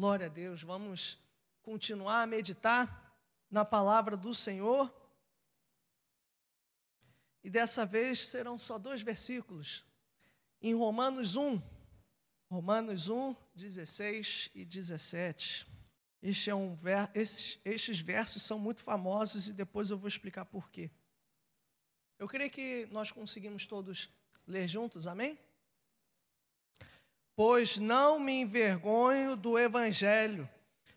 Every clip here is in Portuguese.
Glória a Deus. Vamos continuar a meditar na palavra do Senhor. E dessa vez serão só dois versículos. Em Romanos 1, Romanos 1, 16 e 17. Este é um ver, esses, estes versos são muito famosos e depois eu vou explicar por quê. Eu creio que nós conseguimos todos ler juntos, amém? Pois não me envergonho do Evangelho,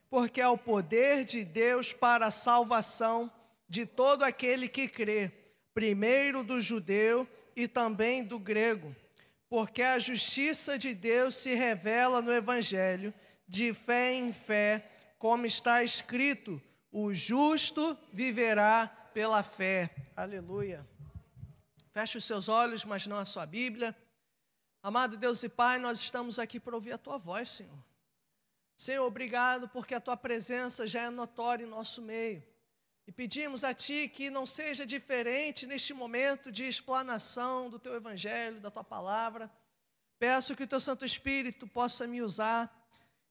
porque é o poder de Deus para a salvação de todo aquele que crê, primeiro do judeu e também do grego, porque a justiça de Deus se revela no Evangelho, de fé em fé, como está escrito: o justo viverá pela fé. Aleluia. Feche os seus olhos, mas não a sua Bíblia. Amado Deus e Pai, nós estamos aqui para ouvir a tua voz, Senhor. Senhor, obrigado porque a tua presença já é notória em nosso meio. E pedimos a Ti que não seja diferente neste momento de explanação do Teu Evangelho, da Tua palavra. Peço que o Teu Santo Espírito possa me usar,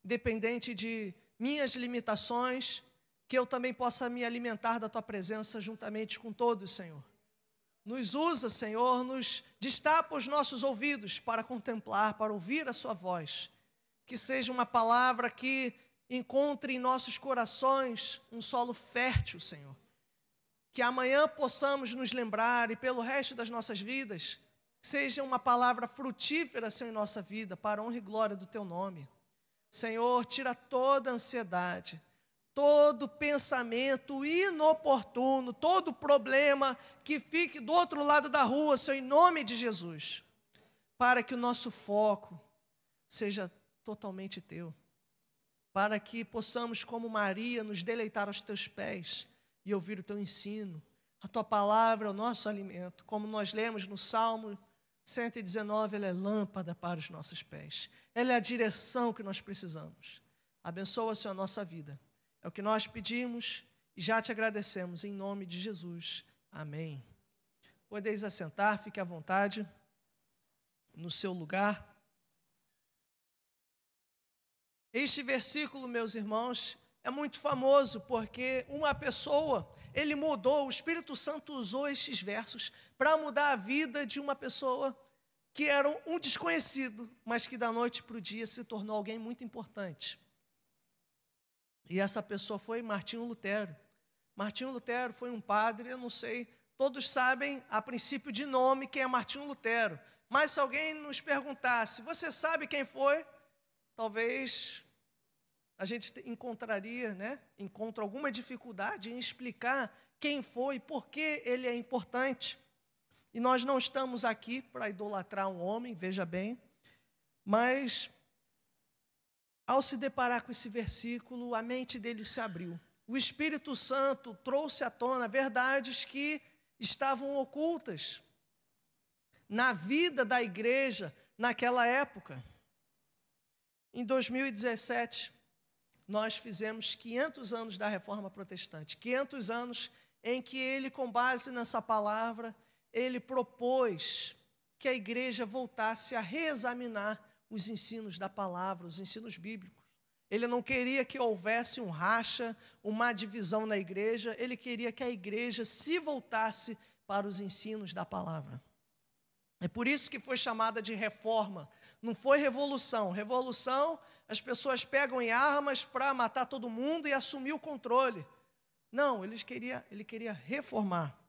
independente de minhas limitações, que eu também possa me alimentar da Tua presença juntamente com todos, Senhor. Nos usa, Senhor, nos destapa os nossos ouvidos para contemplar, para ouvir a Sua voz. Que seja uma palavra que encontre em nossos corações um solo fértil, Senhor. Que amanhã possamos nos lembrar e pelo resto das nossas vidas, seja uma palavra frutífera, Senhor, em nossa vida, para a honra e glória do Teu nome. Senhor, tira toda a ansiedade, todo pensamento inoportuno, todo problema que fique do outro lado da rua, Senhor, em nome de Jesus, para que o nosso foco seja totalmente teu, para que possamos, como Maria, nos deleitar aos teus pés e ouvir o teu ensino. A tua palavra é o nosso alimento, como nós lemos no Salmo 119, ela é lâmpada para os nossos pés, ela é a direção que nós precisamos. Abençoa, Senhor, a nossa vida é o que nós pedimos e já te agradecemos em nome de Jesus. Amém. Podeis assentar, fique à vontade no seu lugar. Este versículo, meus irmãos, é muito famoso porque uma pessoa, ele mudou, o Espírito Santo usou estes versos para mudar a vida de uma pessoa que era um desconhecido, mas que da noite para o dia se tornou alguém muito importante. E essa pessoa foi Martinho Lutero. Martinho Lutero foi um padre, eu não sei, todos sabem a princípio de nome quem é Martinho Lutero. Mas se alguém nos perguntasse, você sabe quem foi? Talvez a gente encontraria, né? Encontra alguma dificuldade em explicar quem foi, por que ele é importante. E nós não estamos aqui para idolatrar um homem, veja bem, mas ao se deparar com esse versículo, a mente dele se abriu. O Espírito Santo trouxe à tona verdades que estavam ocultas na vida da igreja naquela época. Em 2017, nós fizemos 500 anos da reforma protestante 500 anos em que ele, com base nessa palavra, ele propôs que a igreja voltasse a reexaminar os ensinos da palavra, os ensinos bíblicos. Ele não queria que houvesse um racha, uma divisão na igreja, ele queria que a igreja se voltasse para os ensinos da palavra. É por isso que foi chamada de reforma, não foi revolução. Revolução, as pessoas pegam em armas para matar todo mundo e assumir o controle. Não, ele queria, ele queria reformar.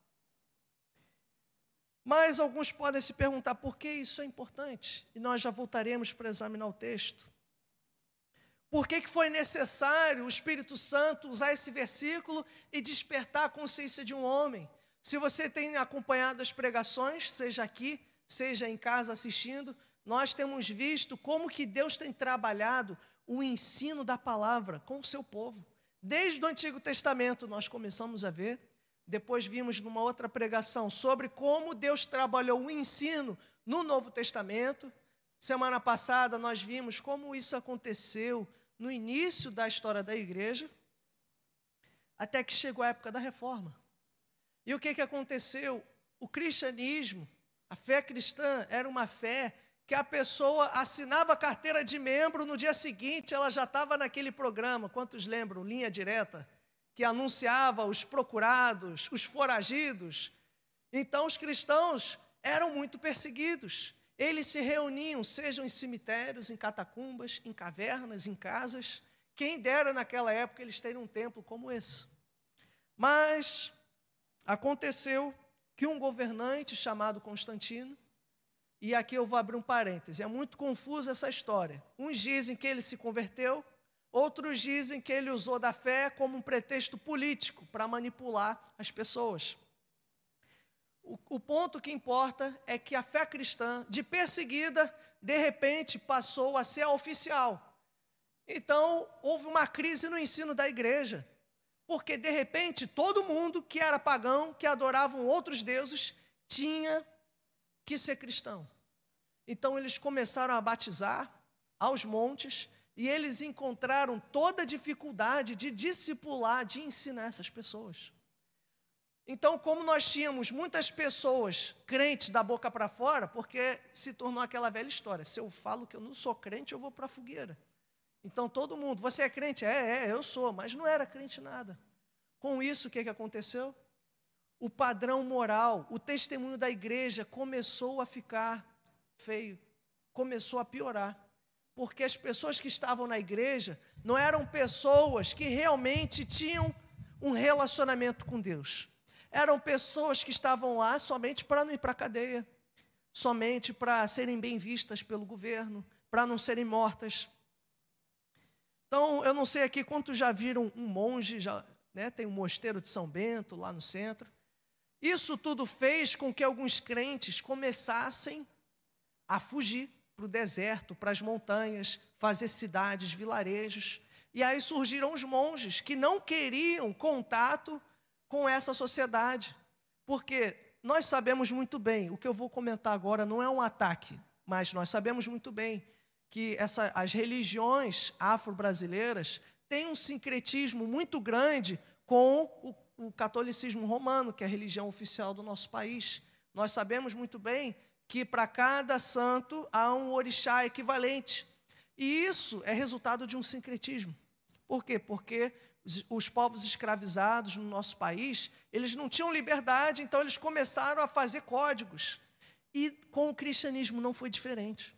Mas alguns podem se perguntar por que isso é importante, e nós já voltaremos para examinar o texto. Por que, que foi necessário o Espírito Santo usar esse versículo e despertar a consciência de um homem? Se você tem acompanhado as pregações, seja aqui, seja em casa assistindo, nós temos visto como que Deus tem trabalhado o ensino da palavra com o seu povo. Desde o Antigo Testamento nós começamos a ver depois vimos numa outra pregação sobre como Deus trabalhou o ensino no Novo Testamento. Semana passada nós vimos como isso aconteceu no início da história da igreja, até que chegou a época da reforma. E o que, que aconteceu? O cristianismo, a fé cristã, era uma fé que a pessoa assinava a carteira de membro, no dia seguinte ela já estava naquele programa, quantos lembram? Linha Direta, que anunciava os procurados, os foragidos. Então os cristãos eram muito perseguidos. Eles se reuniam, sejam em cemitérios, em catacumbas, em cavernas, em casas. Quem dera naquela época eles terem um templo como esse. Mas aconteceu que um governante chamado Constantino, e aqui eu vou abrir um parêntese, é muito confusa essa história. Uns dizem que ele se converteu, outros dizem que ele usou da fé como um pretexto político para manipular as pessoas. O, o, ponto que importa é que a fé cristã, de perseguida, de repente passou a ser oficial. Então, houve uma crise no ensino da igreja, porque de repente todo mundo que era pagão, que adoravam outros deuses, tinha que ser cristão. Então, eles começaram a batizar aos montes e eles encontraram toda a dificuldade de discipular, de ensinar essas pessoas. Então, como nós tínhamos muitas pessoas crentes da boca para fora, porque se tornou aquela velha história: se eu falo que eu não sou crente, eu vou para a fogueira. Então, todo mundo, você é crente? É, é, eu sou, mas não era crente nada. Com isso, o que, que aconteceu? O padrão moral, o testemunho da igreja começou a ficar feio, começou a piorar. Porque as pessoas que estavam na igreja não eram pessoas que realmente tinham um relacionamento com Deus eram pessoas que estavam lá somente para não ir para a cadeia, somente para serem bem vistas pelo governo, para não serem mortas. Então, eu não sei aqui quantos já viram um monge, já, né, tem um mosteiro de São Bento lá no centro. Isso tudo fez com que alguns crentes começassem a fugir para o deserto, para as montanhas, fazer cidades, vilarejos. E aí surgiram os monges que não queriam contato com essa sociedade. Porque nós sabemos muito bem, o que eu vou comentar agora não é um ataque, mas nós sabemos muito bem que essa, as religiões afro-brasileiras têm um sincretismo muito grande com o, o catolicismo romano, que é a religião oficial do nosso país. Nós sabemos muito bem que para cada santo há um orixá equivalente. E isso é resultado de um sincretismo. Por quê? Porque os povos escravizados no nosso país, eles não tinham liberdade, então eles começaram a fazer códigos. E com o cristianismo não foi diferente.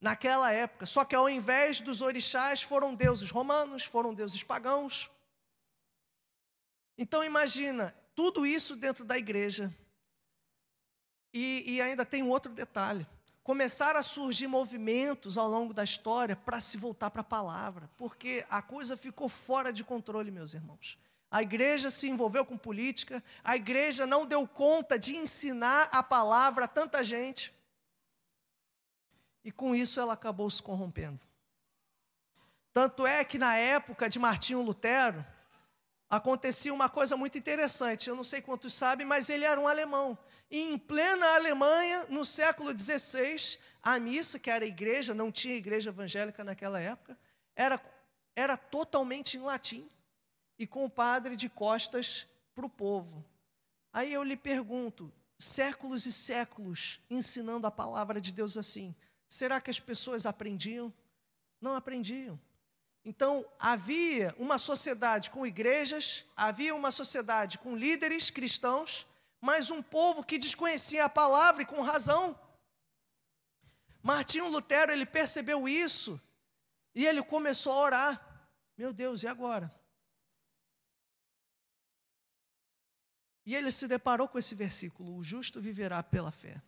Naquela época, só que ao invés dos orixás foram deuses romanos, foram deuses pagãos. Então imagina, tudo isso dentro da igreja. E, e ainda tem um outro detalhe começaram a surgir movimentos ao longo da história para se voltar para a palavra, porque a coisa ficou fora de controle, meus irmãos. A igreja se envolveu com política, a igreja não deu conta de ensinar a palavra a tanta gente. E com isso ela acabou se corrompendo. Tanto é que na época de Martinho Lutero, acontecia uma coisa muito interessante. Eu não sei quantos sabem, mas ele era um alemão. Em plena Alemanha, no século XVI, a missa, que era igreja, não tinha igreja evangélica naquela época, era, era totalmente em latim e com o padre de costas para o povo. Aí eu lhe pergunto, séculos e séculos ensinando a palavra de Deus assim, será que as pessoas aprendiam? Não aprendiam. Então, havia uma sociedade com igrejas, havia uma sociedade com líderes cristãos, mas um povo que desconhecia a palavra e com razão. Martinho Lutero, ele percebeu isso e ele começou a orar. Meu Deus, e agora? E ele se deparou com esse versículo: o justo viverá pela fé.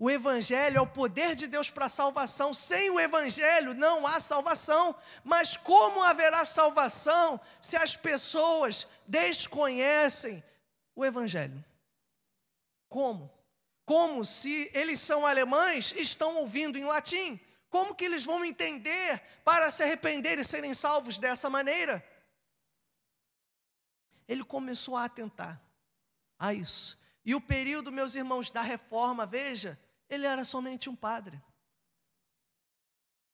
O Evangelho é o poder de Deus para a salvação. Sem o Evangelho não há salvação. Mas como haverá salvação se as pessoas desconhecem o Evangelho? Como? Como se eles são alemães, estão ouvindo em latim? Como que eles vão entender para se arrepender e serem salvos dessa maneira? Ele começou a atentar a isso. E o período, meus irmãos, da reforma, veja, ele era somente um padre.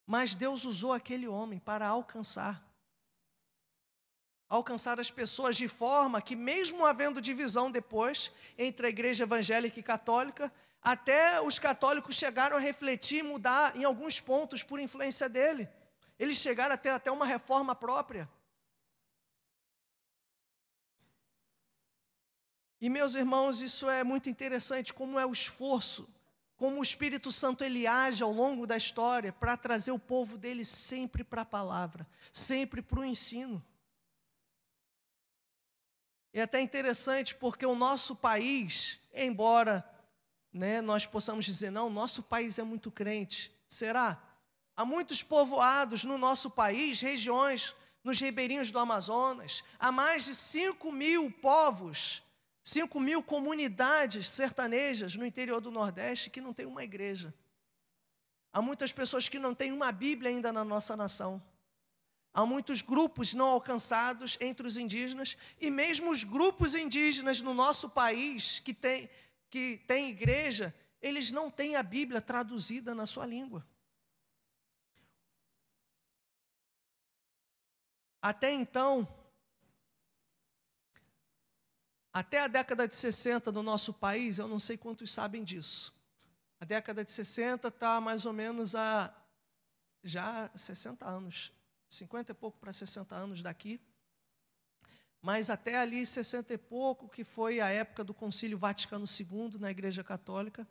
Mas Deus usou aquele homem para alcançar alcançar as pessoas de forma que, mesmo havendo divisão depois entre a igreja evangélica e católica, Até os católicos chegaram a refletir e mudar em alguns pontos por influência dele. Eles chegaram a ter até uma reforma própria. E meus irmãos, isso é muito interessante, como é o esforço, como o Espírito Santo ele age ao longo da história para trazer o povo dele sempre para a palavra, sempre para o ensino. É até interessante porque o nosso país, embora né, nós possamos dizer, não, nosso país é muito crente, será? Há muitos povoados no nosso país, regiões, nos ribeirinhos do Amazonas, há mais de 5 mil povos 5 mil comunidades sertanejas no interior do Nordeste que não tem uma igreja. Há muitas pessoas que não têm uma Bíblia ainda na nossa nação. Há muitos grupos não alcançados entre os indígenas e mesmo os grupos indígenas no nosso país que têm que tem igreja, eles não têm a Bíblia traduzida na sua língua. Até então, até a década de 60 no nosso país, eu não sei quantos sabem disso. A década de 60 está mais ou menos a já 60 anos, 50 e pouco para 60 anos daqui. Mas até ali, 60 e pouco, que foi a época do Concílio Vaticano II na Igreja Católica,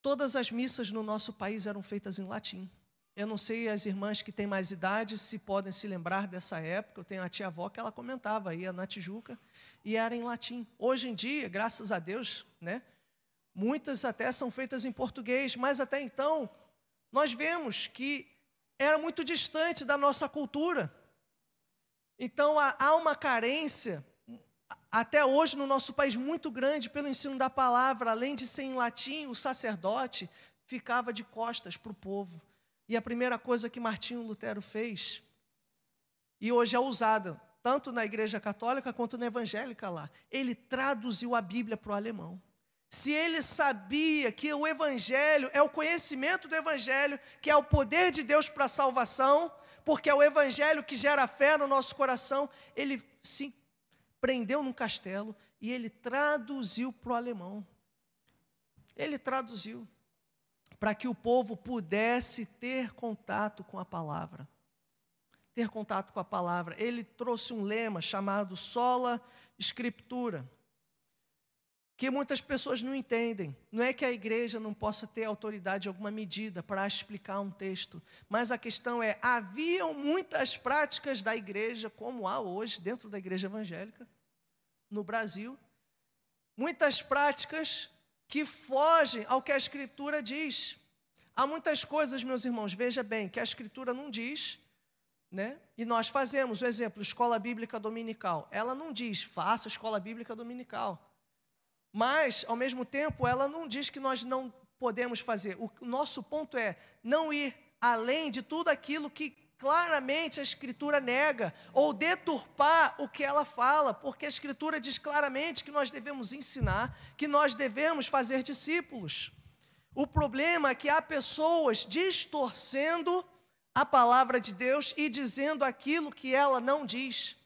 todas as missas no nosso país eram feitas em latim. Eu não sei as irmãs que têm mais idade se podem se lembrar dessa época. Eu tenho a tia avó que ela comentava, ia na Tijuca e era em latim. Hoje em dia, graças a Deus, né, muitas até são feitas em português, mas até então nós vemos que era muito distante da nossa cultura. Então há uma carência até hoje no nosso país muito grande pelo ensino da palavra, além de ser em latim, o sacerdote ficava de costas para o povo. E a primeira coisa que Martinho Lutero fez, e hoje é usada tanto na igreja católica quanto na evangélica lá, ele traduziu a Bíblia para o alemão. Se ele sabia que o evangelho é o conhecimento do evangelho, que é o poder de Deus para a salvação, porque é o evangelho que gera fé no nosso coração, ele se prendeu num castelo e ele traduziu para o alemão. Ele traduziu para que o povo pudesse ter contato com a palavra. Ter contato com a palavra. Ele trouxe um lema chamado sola escritura, que muitas pessoas não entendem. Não é que a igreja não possa ter autoridade em alguma medida para explicar um texto, mas a questão é: haviam muitas práticas da igreja, como há hoje dentro da igreja evangélica, no Brasil, muitas práticas que fogem ao que a Escritura diz. Há muitas coisas, meus irmãos, veja bem, que a Escritura não diz, né? E nós fazemos, o exemplo, escola bíblica dominical. Ela não diz, faça escola bíblica dominical. Mas, ao mesmo tempo, ela não diz que nós não podemos fazer. O nosso ponto é não ir além de tudo aquilo que claramente a Escritura nega, ou deturpar o que ela fala, porque a Escritura diz claramente que nós devemos ensinar, que nós devemos fazer discípulos. O problema é que há pessoas distorcendo a palavra de Deus e dizendo aquilo que ela não diz.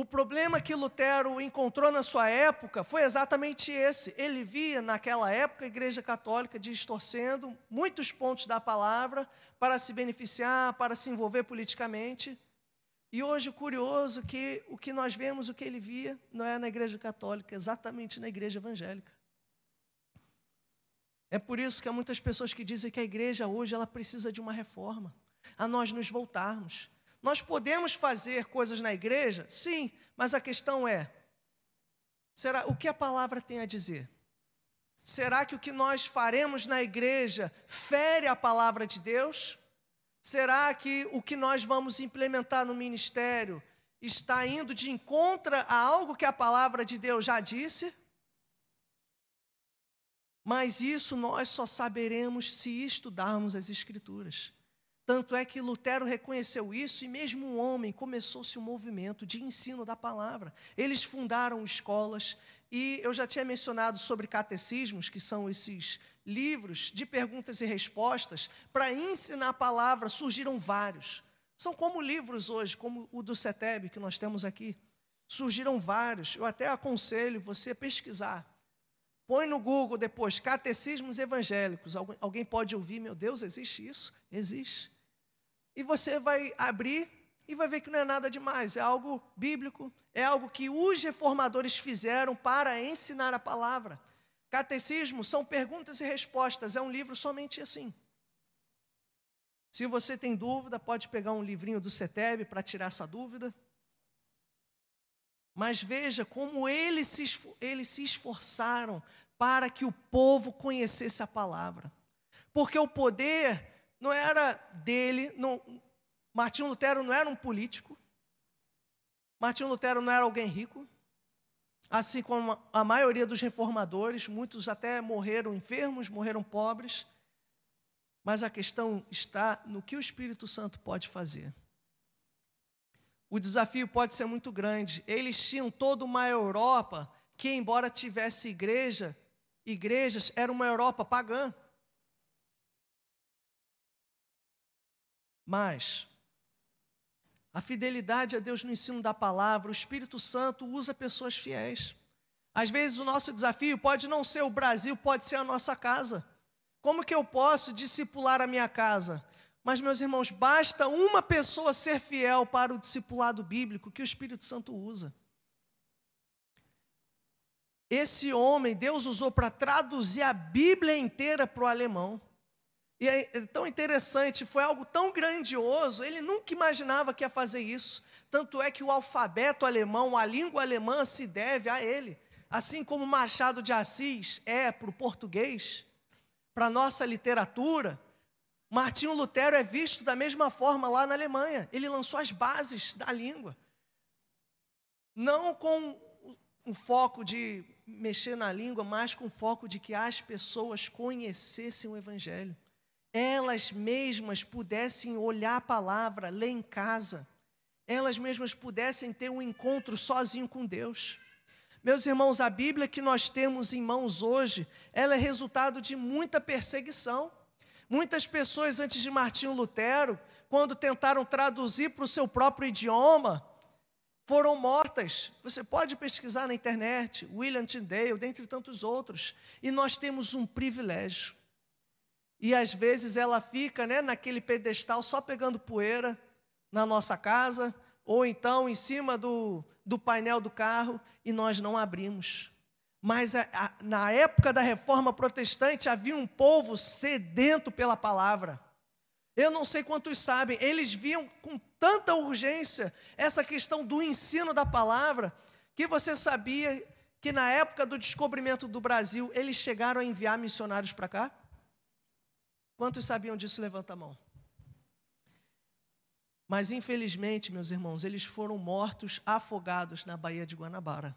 O problema que Lutero encontrou na sua época foi exatamente esse. Ele via naquela época a Igreja Católica distorcendo muitos pontos da palavra para se beneficiar, para se envolver politicamente. E hoje curioso é que o que nós vemos, o que ele via, não é na Igreja Católica, exatamente na Igreja Evangélica. É por isso que há muitas pessoas que dizem que a igreja hoje ela precisa de uma reforma, a nós nos voltarmos nós podemos fazer coisas na igreja? Sim, mas a questão é: será o que a palavra tem a dizer? Será que o que nós faremos na igreja fere a palavra de Deus? Será que o que nós vamos implementar no ministério está indo de encontro a algo que a palavra de Deus já disse? Mas isso nós só saberemos se estudarmos as Escrituras. Tanto é que Lutero reconheceu isso e mesmo um homem começou-se um movimento de ensino da palavra. Eles fundaram escolas e eu já tinha mencionado sobre catecismos, que são esses livros de perguntas e respostas para ensinar a palavra, surgiram vários. São como livros hoje, como o do CETEB que nós temos aqui. Surgiram vários. Eu até aconselho você a pesquisar. põe no Google depois, catecismos evangélicos. alguém pode ouvir, meu Deus, existe isso? Existe. E você vai abrir e vai ver que não é nada demais, é algo bíblico, é algo que os reformadores fizeram para ensinar a palavra. Catecismo são perguntas e respostas, é um livro somente assim. Se você tem dúvida, pode pegar um livrinho do CETEB para tirar essa dúvida. Mas veja como eles se, eles se esforçaram para que o povo conhecesse a palavra. Porque o poder não era dele, não, Martinho Lutero não era um político, Martinho Lutero não era alguém rico, assim como a maioria dos reformadores, muitos até morreram enfermos, morreram pobres, mas a questão está no que o Espírito Santo pode fazer. O desafio pode ser muito grande. Eles tinham toda uma Europa que, embora tivesse igreja, igrejas, era uma Europa pagã. Mas a fidelidade a Deus no ensino da palavra, o Espírito Santo usa pessoas fiéis. Às vezes o nosso desafio pode não ser o Brasil, pode ser a nossa casa. Como que eu posso discipular a minha casa? Mas, meus irmãos, basta uma pessoa ser fiel para o discipulado bíblico que o Espírito Santo usa. Esse homem, Deus usou para traduzir a Bíblia inteira para o alemão. E é tão interessante, foi algo tão grandioso, ele nunca imaginava que ia fazer isso. Tanto é que o alfabeto alemão, a língua alemã se deve a ele. Assim como Machado de Assis é para o português, para a nossa literatura, Martinho Lutero é visto da mesma forma lá na Alemanha. Ele lançou as bases da língua. Não com o foco de mexer na língua, mas com o foco de que as pessoas conhecessem o Evangelho. Elas mesmas pudessem olhar a palavra, ler em casa. Elas mesmas pudessem ter um encontro sozinho com Deus. Meus irmãos, a Bíblia que nós temos em mãos hoje, ela é resultado de muita perseguição. Muitas pessoas antes de Martinho Lutero, quando tentaram traduzir para o seu próprio idioma, foram mortas. Você pode pesquisar na internet, William Tyndale, dentre tantos outros. E nós temos um privilégio. E às vezes ela fica né, naquele pedestal só pegando poeira na nossa casa, ou então em cima do, do painel do carro, e nós não abrimos. Mas a, a, na época da reforma protestante havia um povo sedento pela palavra. Eu não sei quantos sabem, eles viam com tanta urgência essa questão do ensino da palavra, que você sabia que na época do descobrimento do Brasil, eles chegaram a enviar missionários para cá? Quantos sabiam disso? Levanta a mão. Mas infelizmente, meus irmãos, eles foram mortos afogados na Baía de Guanabara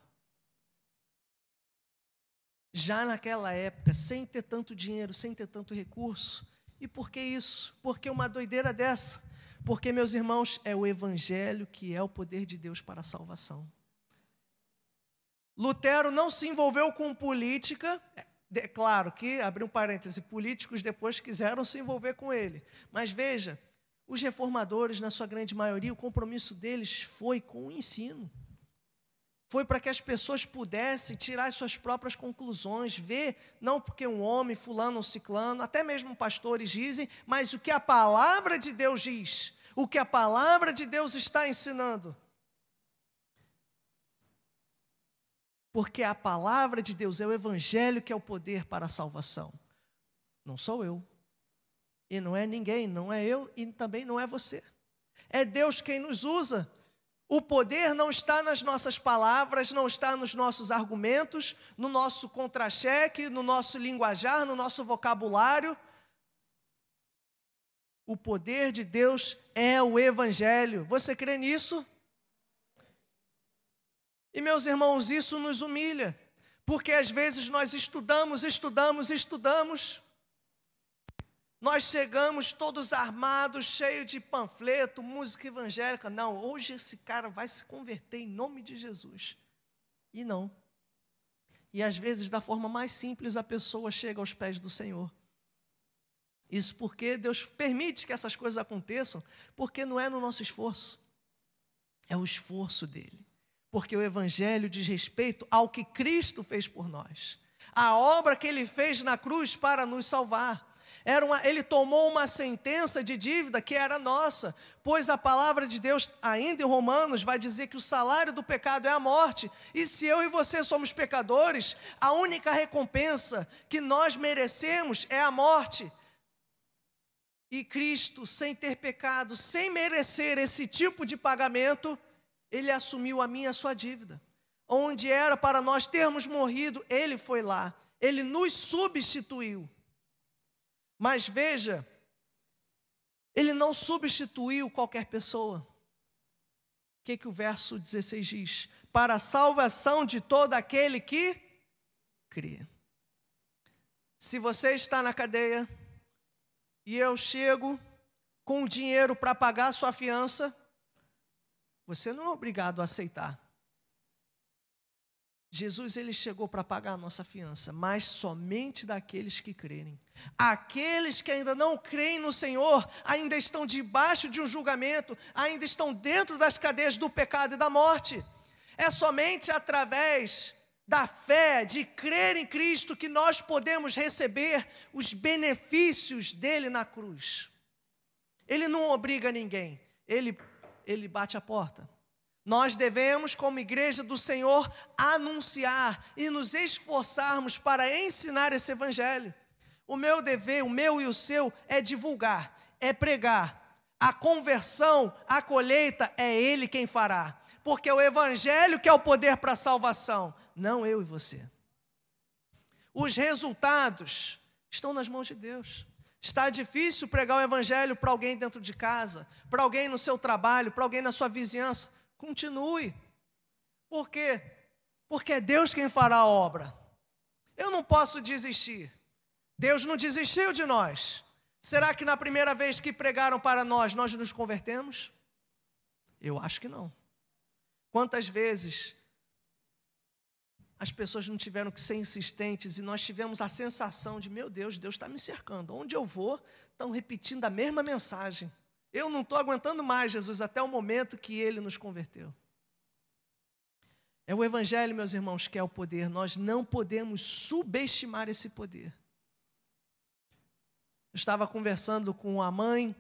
já naquela época, sem ter tanto dinheiro, sem ter tanto recurso. E por que isso? Porque uma doideira dessa? Porque, meus irmãos, é o Evangelho que é o poder de Deus para a salvação. Lutero não se envolveu com política, é claro que, abri um parêntese, políticos depois quiseram se envolver com ele. Mas veja, os reformadores, na sua grande maioria, o compromisso deles foi com o ensino foi para que as pessoas pudessem tirar as suas próprias conclusões, ver, não porque um homem, fulano ou ciclano, até mesmo pastores dizem, mas o que a palavra de Deus diz, o que a palavra de Deus está ensinando. Porque a palavra de Deus é o evangelho que é o poder para a salvação. Não sou eu. E não é ninguém, não é eu e também não é você. É Deus quem nos usa o poder não está nas nossas palavras, não está nos nossos argumentos, no nosso contra-cheque, no nosso linguajar, no nosso vocabulário. O poder de Deus é o Evangelho. Você crê nisso? E meus irmãos, isso nos humilha, porque às vezes nós estudamos, estudamos, estudamos, nós chegamos todos armados, cheios de panfleto, música evangélica. Não, hoje esse cara vai se converter em nome de Jesus. E não. E às vezes, da forma mais simples, a pessoa chega aos pés do Senhor. Isso porque Deus permite que essas coisas aconteçam, porque não é no nosso esforço, é o esforço dele. Porque o Evangelho diz respeito ao que Cristo fez por nós a obra que ele fez na cruz para nos salvar. Era uma, ele tomou uma sentença de dívida que era nossa, pois a palavra de Deus, ainda em Romanos, vai dizer que o salário do pecado é a morte. E se eu e você somos pecadores, a única recompensa que nós merecemos é a morte. E Cristo, sem ter pecado, sem merecer esse tipo de pagamento, ele assumiu a minha a sua dívida. Onde era para nós termos morrido, ele foi lá. Ele nos substituiu. Mas veja, ele não substituiu qualquer pessoa. O que, que o verso 16 diz? Para a salvação de todo aquele que crê. Se você está na cadeia e eu chego com o dinheiro para pagar a sua fiança, você não é obrigado a aceitar. Jesus ele chegou para pagar a nossa fiança, mas somente daqueles que crerem. Aqueles que ainda não creem no Senhor, ainda estão debaixo de um julgamento, ainda estão dentro das cadeias do pecado e da morte. É somente através da fé, de crer em Cristo, que nós podemos receber os benefícios dele na cruz. Ele não obriga ninguém, ele, ele bate a porta. Nós devemos, como igreja do Senhor, anunciar e nos esforçarmos para ensinar esse evangelho. O meu dever, o meu e o seu, é divulgar, é pregar. A conversão, a colheita, é Ele quem fará. Porque é o evangelho que é o poder para a salvação, não eu e você. Os resultados estão nas mãos de Deus. Está difícil pregar o evangelho para alguém dentro de casa, para alguém no seu trabalho, para alguém na sua vizinhança. Continue. Por quê? Porque é Deus quem fará a obra. Eu não posso desistir. Deus não desistiu de nós. Será que na primeira vez que pregaram para nós, nós nos convertemos? Eu acho que não. Quantas vezes as pessoas não tiveram que ser insistentes e nós tivemos a sensação de: meu Deus, Deus está me cercando. Onde eu vou, estão repetindo a mesma mensagem. Eu não estou aguentando mais, Jesus, até o momento que ele nos converteu. É o Evangelho, meus irmãos, que é o poder. Nós não podemos subestimar esse poder. Eu estava conversando com a mãe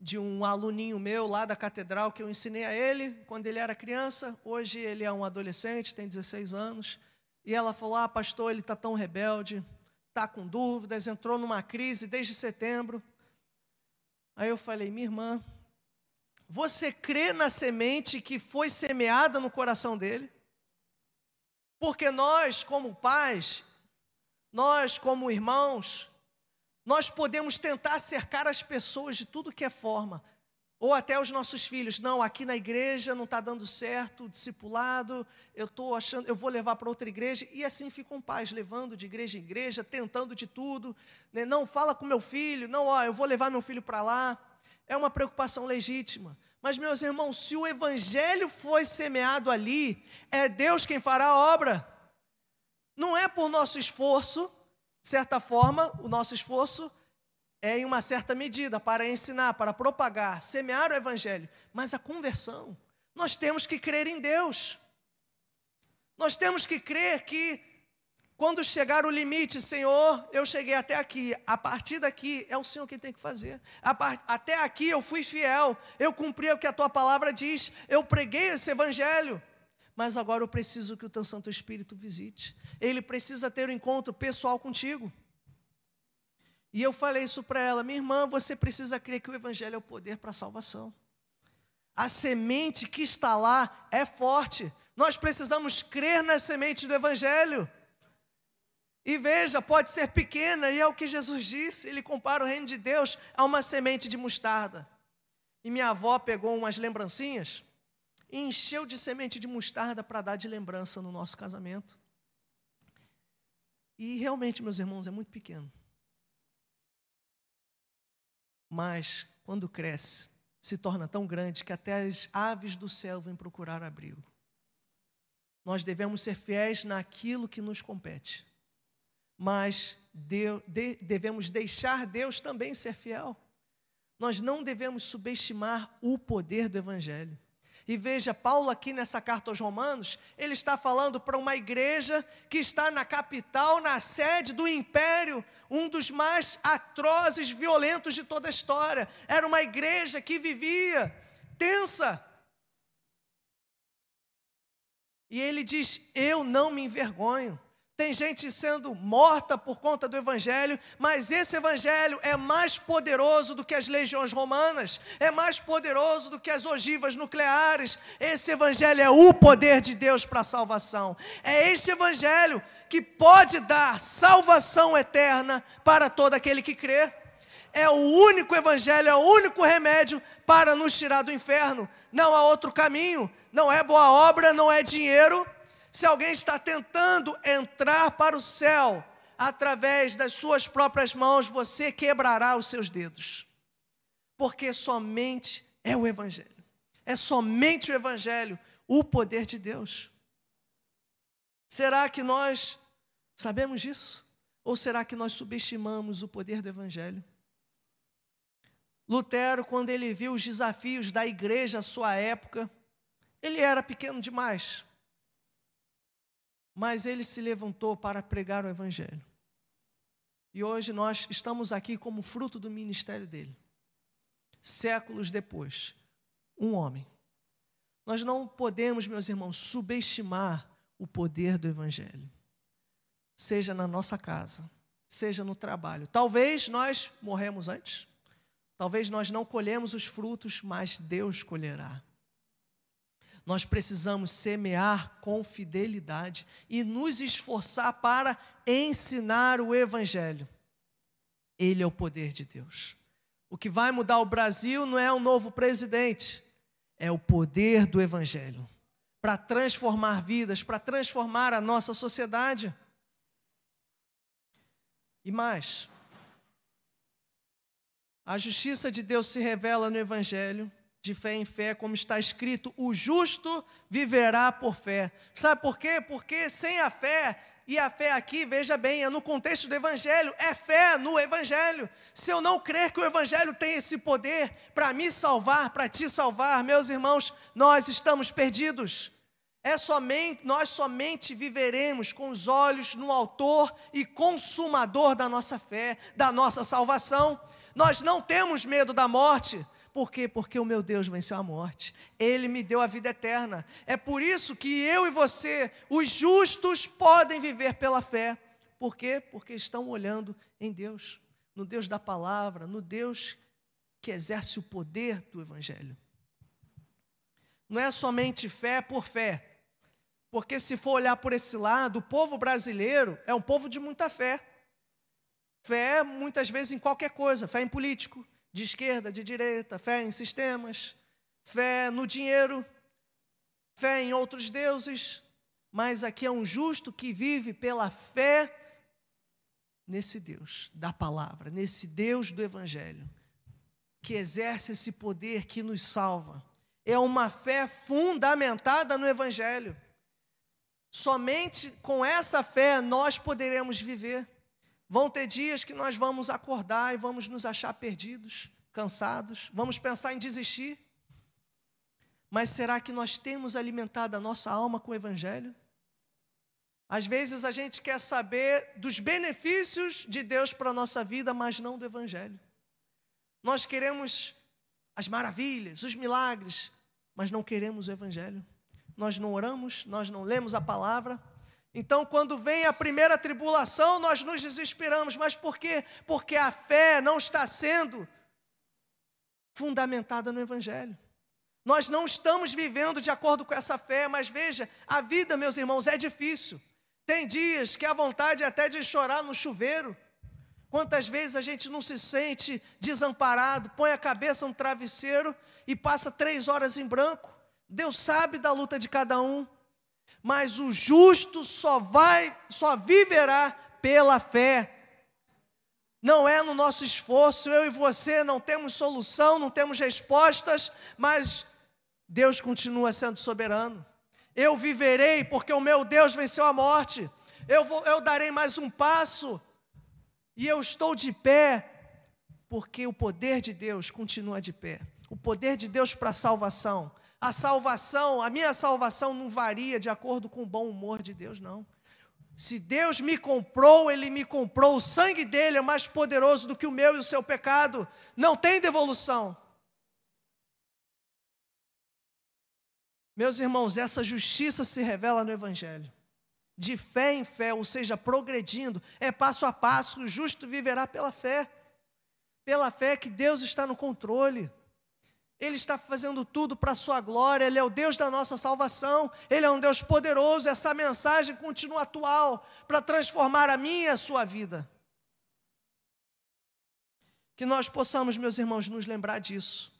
de um aluninho meu lá da catedral que eu ensinei a ele quando ele era criança. Hoje ele é um adolescente, tem 16 anos. E ela falou: Ah, pastor, ele está tão rebelde, está com dúvidas, entrou numa crise desde setembro. Aí eu falei, minha irmã, você crê na semente que foi semeada no coração dele? Porque nós, como pais, nós, como irmãos, nós podemos tentar cercar as pessoas de tudo que é forma, ou até os nossos filhos, não, aqui na igreja não está dando certo, o discipulado, eu estou achando, eu vou levar para outra igreja, e assim ficam pais, levando de igreja em igreja, tentando de tudo, né? não, fala com meu filho, não, ó, eu vou levar meu filho para lá, é uma preocupação legítima, mas meus irmãos, se o evangelho foi semeado ali, é Deus quem fará a obra, não é por nosso esforço, certa forma, o nosso esforço é em uma certa medida para ensinar, para propagar, semear o evangelho, mas a conversão, nós temos que crer em Deus. Nós temos que crer que quando chegar o limite, Senhor, eu cheguei até aqui, a partir daqui é o Senhor quem tem que fazer. Até aqui eu fui fiel, eu cumpri o que a tua palavra diz, eu preguei esse evangelho. Mas agora eu preciso que o teu Santo Espírito visite. Ele precisa ter um encontro pessoal contigo. E eu falei isso para ela, minha irmã, você precisa crer que o Evangelho é o poder para a salvação. A semente que está lá é forte. Nós precisamos crer na semente do Evangelho. E veja, pode ser pequena, e é o que Jesus disse. Ele compara o reino de Deus a uma semente de mostarda. E minha avó pegou umas lembrancinhas encheu de semente de mostarda para dar de lembrança no nosso casamento. E realmente, meus irmãos, é muito pequeno mas quando cresce, se torna tão grande que até as aves do céu vêm procurar abrigo. Nós devemos ser fiéis naquilo que nos compete, mas de, de, devemos deixar Deus também ser fiel. Nós não devemos subestimar o poder do Evangelho. E veja, Paulo aqui nessa carta aos Romanos, ele está falando para uma igreja que está na capital, na sede do império, um dos mais atrozes, violentos de toda a história. Era uma igreja que vivia tensa. E ele diz: Eu não me envergonho tem gente sendo morta por conta do Evangelho, mas esse Evangelho é mais poderoso do que as legiões romanas, é mais poderoso do que as ogivas nucleares. Esse Evangelho é o poder de Deus para a salvação. É esse Evangelho que pode dar salvação eterna para todo aquele que crê. É o único Evangelho, é o único remédio para nos tirar do inferno. Não há outro caminho, não é boa obra, não é dinheiro se alguém está tentando entrar para o céu através das suas próprias mãos, você quebrará os seus dedos. Porque somente é o Evangelho. É somente o Evangelho o poder de Deus. Será que nós sabemos disso? Ou será que nós subestimamos o poder do Evangelho? Lutero, quando ele viu os desafios da igreja à sua época, ele era pequeno demais mas ele se levantou para pregar o Evangelho. E hoje nós estamos aqui como fruto do ministério dele. Séculos depois, um homem. Nós não podemos, meus irmãos, subestimar o poder do Evangelho, seja na nossa casa, seja no trabalho. Talvez nós morremos antes, talvez nós não colhemos os frutos, mas Deus colherá. Nós precisamos semear com fidelidade e nos esforçar para ensinar o Evangelho. Ele é o poder de Deus. O que vai mudar o Brasil não é um novo presidente, é o poder do Evangelho para transformar vidas, para transformar a nossa sociedade. E mais, a justiça de Deus se revela no Evangelho de fé em fé, como está escrito: o justo viverá por fé. Sabe por quê? Porque sem a fé, e a fé aqui, veja bem, é no contexto do Evangelho, é fé no Evangelho. Se eu não crer que o Evangelho tem esse poder para me salvar, para te salvar, meus irmãos, nós estamos perdidos. É somente, nós somente viveremos com os olhos no autor e consumador da nossa fé, da nossa salvação. Nós não temos medo da morte, por quê? Porque o meu Deus venceu a morte. Ele me deu a vida eterna. É por isso que eu e você, os justos, podem viver pela fé. Por quê? Porque estão olhando em Deus, no Deus da palavra, no Deus que exerce o poder do Evangelho. Não é somente fé por fé. Porque se for olhar por esse lado, o povo brasileiro é um povo de muita fé. Fé, muitas vezes, em qualquer coisa, fé em político, de esquerda, de direita, fé em sistemas, fé no dinheiro, fé em outros deuses, mas aqui é um justo que vive pela fé nesse Deus da palavra, nesse Deus do Evangelho, que exerce esse poder que nos salva. É uma fé fundamentada no Evangelho. Somente com essa fé nós poderemos viver. Vão ter dias que nós vamos acordar e vamos nos achar perdidos, cansados, vamos pensar em desistir. Mas será que nós temos alimentado a nossa alma com o Evangelho? Às vezes a gente quer saber dos benefícios de Deus para a nossa vida, mas não do Evangelho. Nós queremos as maravilhas, os milagres, mas não queremos o Evangelho. Nós não oramos, nós não lemos a palavra, então, quando vem a primeira tribulação, nós nos desesperamos. Mas por quê? Porque a fé não está sendo fundamentada no Evangelho. Nós não estamos vivendo de acordo com essa fé, mas veja, a vida, meus irmãos, é difícil. Tem dias que a vontade é até de chorar no chuveiro. Quantas vezes a gente não se sente desamparado, põe a cabeça no travesseiro e passa três horas em branco. Deus sabe da luta de cada um mas o justo só vai, só viverá pela fé. Não é no nosso esforço, eu e você não temos solução, não temos respostas, mas Deus continua sendo soberano. Eu viverei porque o meu Deus venceu a morte. Eu, vou, eu darei mais um passo e eu estou de pé porque o poder de Deus continua de pé. O poder de Deus para a salvação A salvação, a minha salvação não varia de acordo com o bom humor de Deus, não. Se Deus me comprou, Ele me comprou, o sangue dele é mais poderoso do que o meu e o seu pecado, não tem devolução. Meus irmãos, essa justiça se revela no Evangelho. De fé em fé, ou seja, progredindo, é passo a passo, o justo viverá pela fé. Pela fé que Deus está no controle. Ele está fazendo tudo para a sua glória, Ele é o Deus da nossa salvação, Ele é um Deus poderoso, essa mensagem continua atual para transformar a minha e a sua vida. Que nós possamos, meus irmãos, nos lembrar disso.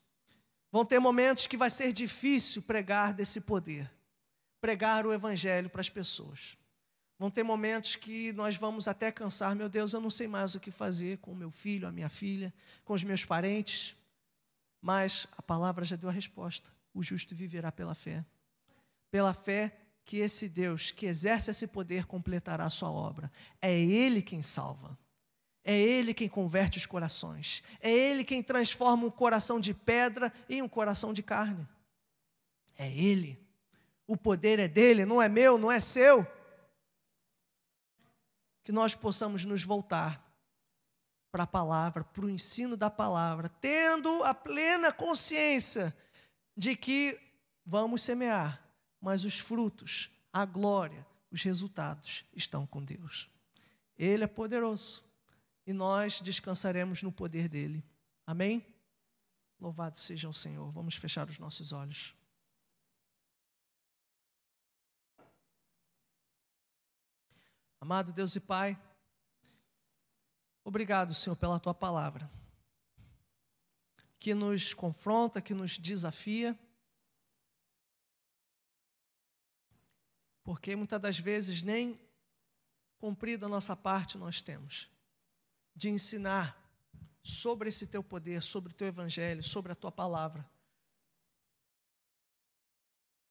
Vão ter momentos que vai ser difícil pregar desse poder, pregar o Evangelho para as pessoas. Vão ter momentos que nós vamos até cansar, meu Deus, eu não sei mais o que fazer com o meu filho, a minha filha, com os meus parentes, mas a palavra já deu a resposta: o justo viverá pela fé. Pela fé que esse Deus que exerce esse poder completará a sua obra. É Ele quem salva. É Ele quem converte os corações. É Ele quem transforma um coração de pedra em um coração de carne. É Ele. O poder é dele, não é meu, não é seu. Que nós possamos nos voltar para a palavra, para o ensino da palavra, tendo a plena consciência de que vamos semear, mas os frutos, a glória, os resultados estão com Deus. Ele é poderoso e nós descansaremos no poder dele. Amém? Louvado seja o Senhor. Vamos fechar os nossos olhos. Amado Deus e Pai, obrigado, Senhor, pela tua palavra, que nos confronta, que nos desafia, porque muitas das vezes nem cumprida a nossa parte nós temos de ensinar sobre esse teu poder, sobre o teu evangelho, sobre a tua palavra.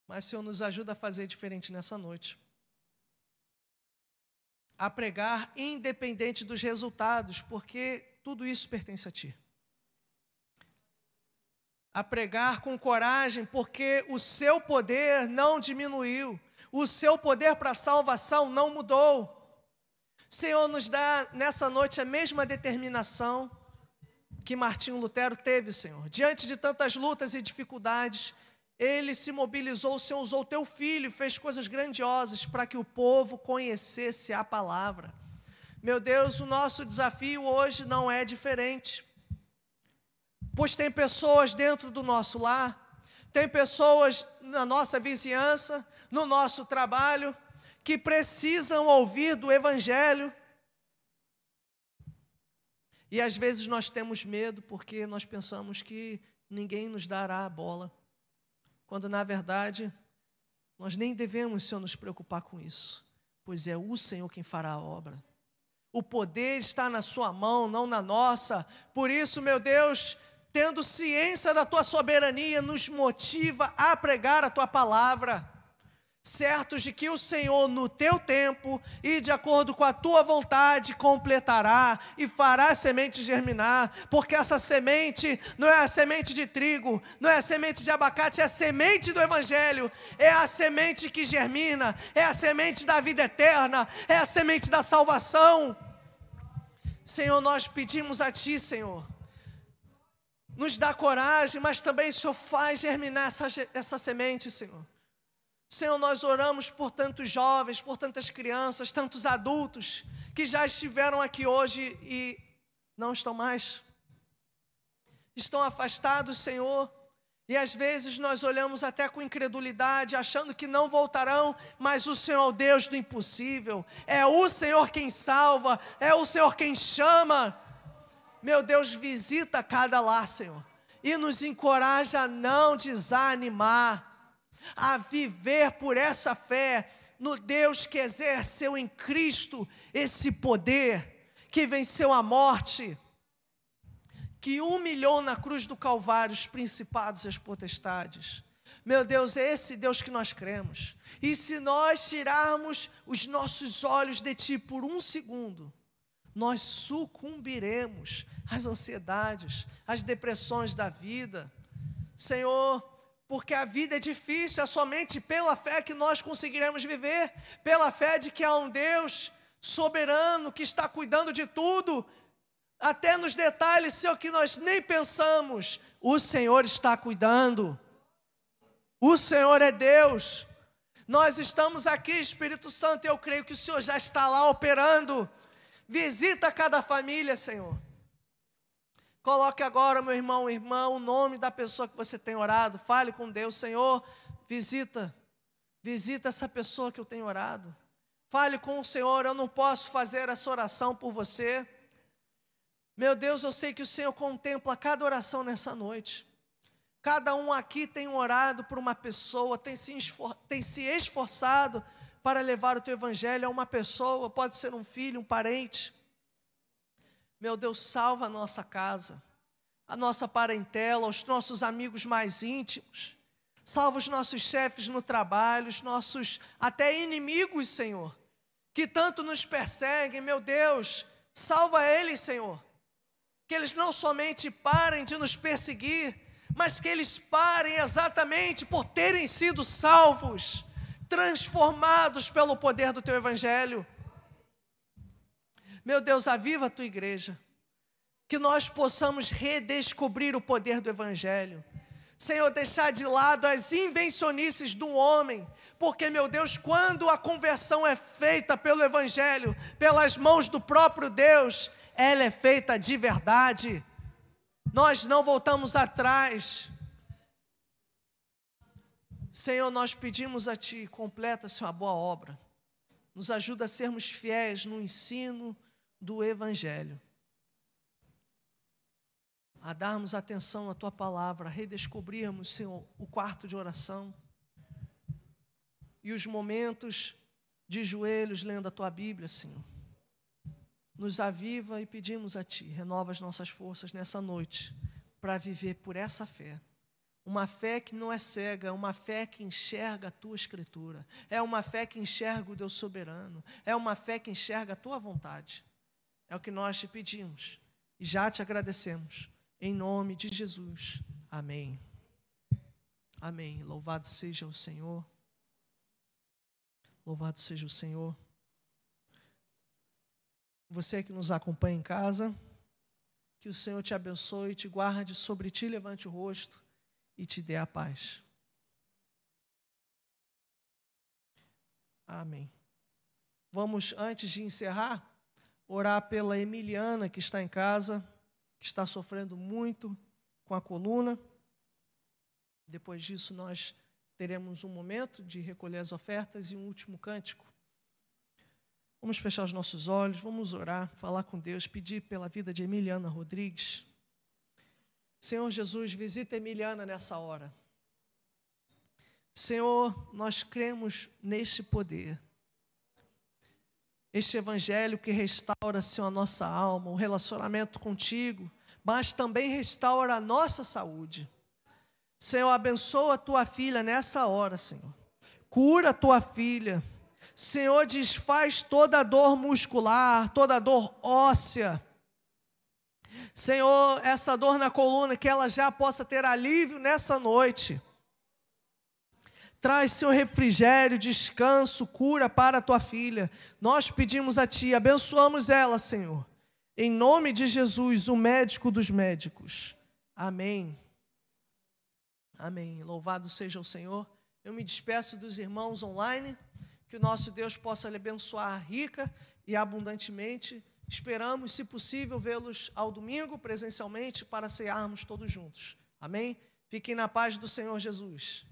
Mas, Senhor, nos ajuda a fazer diferente nessa noite. A pregar independente dos resultados, porque tudo isso pertence a Ti. A pregar com coragem, porque o seu poder não diminuiu, o seu poder para a salvação não mudou. Senhor, nos dá nessa noite a mesma determinação que Martinho Lutero teve, Senhor. Diante de tantas lutas e dificuldades, ele se mobilizou, o Senhor usou teu filho, fez coisas grandiosas para que o povo conhecesse a palavra. Meu Deus, o nosso desafio hoje não é diferente. Pois tem pessoas dentro do nosso lar, tem pessoas na nossa vizinhança, no nosso trabalho, que precisam ouvir do Evangelho. E às vezes nós temos medo porque nós pensamos que ninguém nos dará a bola, quando na verdade nós nem devemos, Senhor, nos preocupar com isso, pois é o Senhor quem fará a obra. O poder está na Sua mão, não na nossa. Por isso, meu Deus, tendo ciência da Tua soberania, nos motiva a pregar a Tua palavra certos de que o Senhor, no teu tempo e de acordo com a tua vontade, completará e fará a semente germinar, porque essa semente não é a semente de trigo, não é a semente de abacate, é a semente do Evangelho, é a semente que germina, é a semente da vida eterna, é a semente da salvação. Senhor, nós pedimos a Ti, Senhor, nos dá coragem, mas também, Senhor, faz germinar essa, essa semente, Senhor Senhor, nós oramos por tantos jovens, por tantas crianças, tantos adultos que já estiveram aqui hoje e não estão mais. Estão afastados, Senhor, e às vezes nós olhamos até com incredulidade, achando que não voltarão, mas o Senhor é o Deus do impossível, é o Senhor quem salva, é o Senhor quem chama. Meu Deus, visita cada lar, Senhor, e nos encoraja a não desanimar a viver por essa fé no Deus que exerceu em Cristo esse poder, que venceu a morte, que humilhou na cruz do Calvário os principados e as potestades. Meu Deus, é esse Deus que nós cremos. E se nós tirarmos os nossos olhos de Ti por um segundo, nós sucumbiremos às ansiedades, às depressões da vida. Senhor, porque a vida é difícil, é somente pela fé que nós conseguiremos viver, pela fé de que há um Deus soberano que está cuidando de tudo, até nos detalhes, Senhor, que nós nem pensamos, o Senhor está cuidando. O Senhor é Deus. Nós estamos aqui, Espírito Santo, eu creio que o Senhor já está lá operando. Visita cada família, Senhor. Coloque agora, meu irmão, irmã, o nome da pessoa que você tem orado. Fale com Deus, Senhor. Visita, visita essa pessoa que eu tenho orado. Fale com o Senhor. Eu não posso fazer essa oração por você. Meu Deus, eu sei que o Senhor contempla cada oração nessa noite. Cada um aqui tem orado por uma pessoa, tem se, esfor tem se esforçado para levar o teu evangelho a uma pessoa, pode ser um filho, um parente. Meu Deus, salva a nossa casa, a nossa parentela, os nossos amigos mais íntimos. Salva os nossos chefes no trabalho, os nossos até inimigos, Senhor, que tanto nos perseguem, meu Deus, salva eles, Senhor que eles não somente parem de nos perseguir, mas que eles parem exatamente por terem sido salvos, transformados pelo poder do teu evangelho. Meu Deus, aviva a tua igreja, que nós possamos redescobrir o poder do evangelho. Senhor, deixar de lado as invencionices do homem, porque, meu Deus, quando a conversão é feita pelo Evangelho, pelas mãos do próprio Deus, ela é feita de verdade. Nós não voltamos atrás. Senhor, nós pedimos a Ti, completa, Senhor, a boa obra. Nos ajuda a sermos fiéis no ensino do Evangelho. A darmos atenção à Tua palavra, a redescobrirmos, Senhor, o quarto de oração. E os momentos de joelhos lendo a Tua Bíblia, Senhor nos aviva e pedimos a Ti, renova as nossas forças nessa noite, para viver por essa fé. Uma fé que não é cega, é uma fé que enxerga a Tua Escritura, é uma fé que enxerga o Deus soberano, é uma fé que enxerga a Tua vontade. É o que nós te pedimos e já te agradecemos. Em nome de Jesus. Amém. Amém. Louvado seja o Senhor. Louvado seja o Senhor. Você que nos acompanha em casa, que o Senhor te abençoe, te guarde, sobre ti levante o rosto e te dê a paz. Amém. Vamos, antes de encerrar, orar pela Emiliana que está em casa, que está sofrendo muito com a coluna. Depois disso, nós teremos um momento de recolher as ofertas e um último cântico. Vamos fechar os nossos olhos, vamos orar, falar com Deus, pedir pela vida de Emiliana Rodrigues. Senhor Jesus, visita Emiliana nessa hora. Senhor, nós cremos neste poder. Este evangelho que restaura, Senhor, a nossa alma, o relacionamento contigo, mas também restaura a nossa saúde. Senhor, abençoa a tua filha nessa hora, Senhor. Cura a tua filha Senhor, desfaz toda dor muscular, toda dor óssea. Senhor, essa dor na coluna, que ela já possa ter alívio nessa noite. Traz, Senhor, refrigério, descanso, cura para a tua filha. Nós pedimos a Ti, abençoamos ela, Senhor. Em nome de Jesus, o médico dos médicos. Amém. Amém. Louvado seja o Senhor. Eu me despeço dos irmãos online. Que o nosso Deus possa lhe abençoar rica e abundantemente. Esperamos, se possível, vê-los ao domingo presencialmente para cearmos todos juntos. Amém? Fiquem na paz do Senhor Jesus.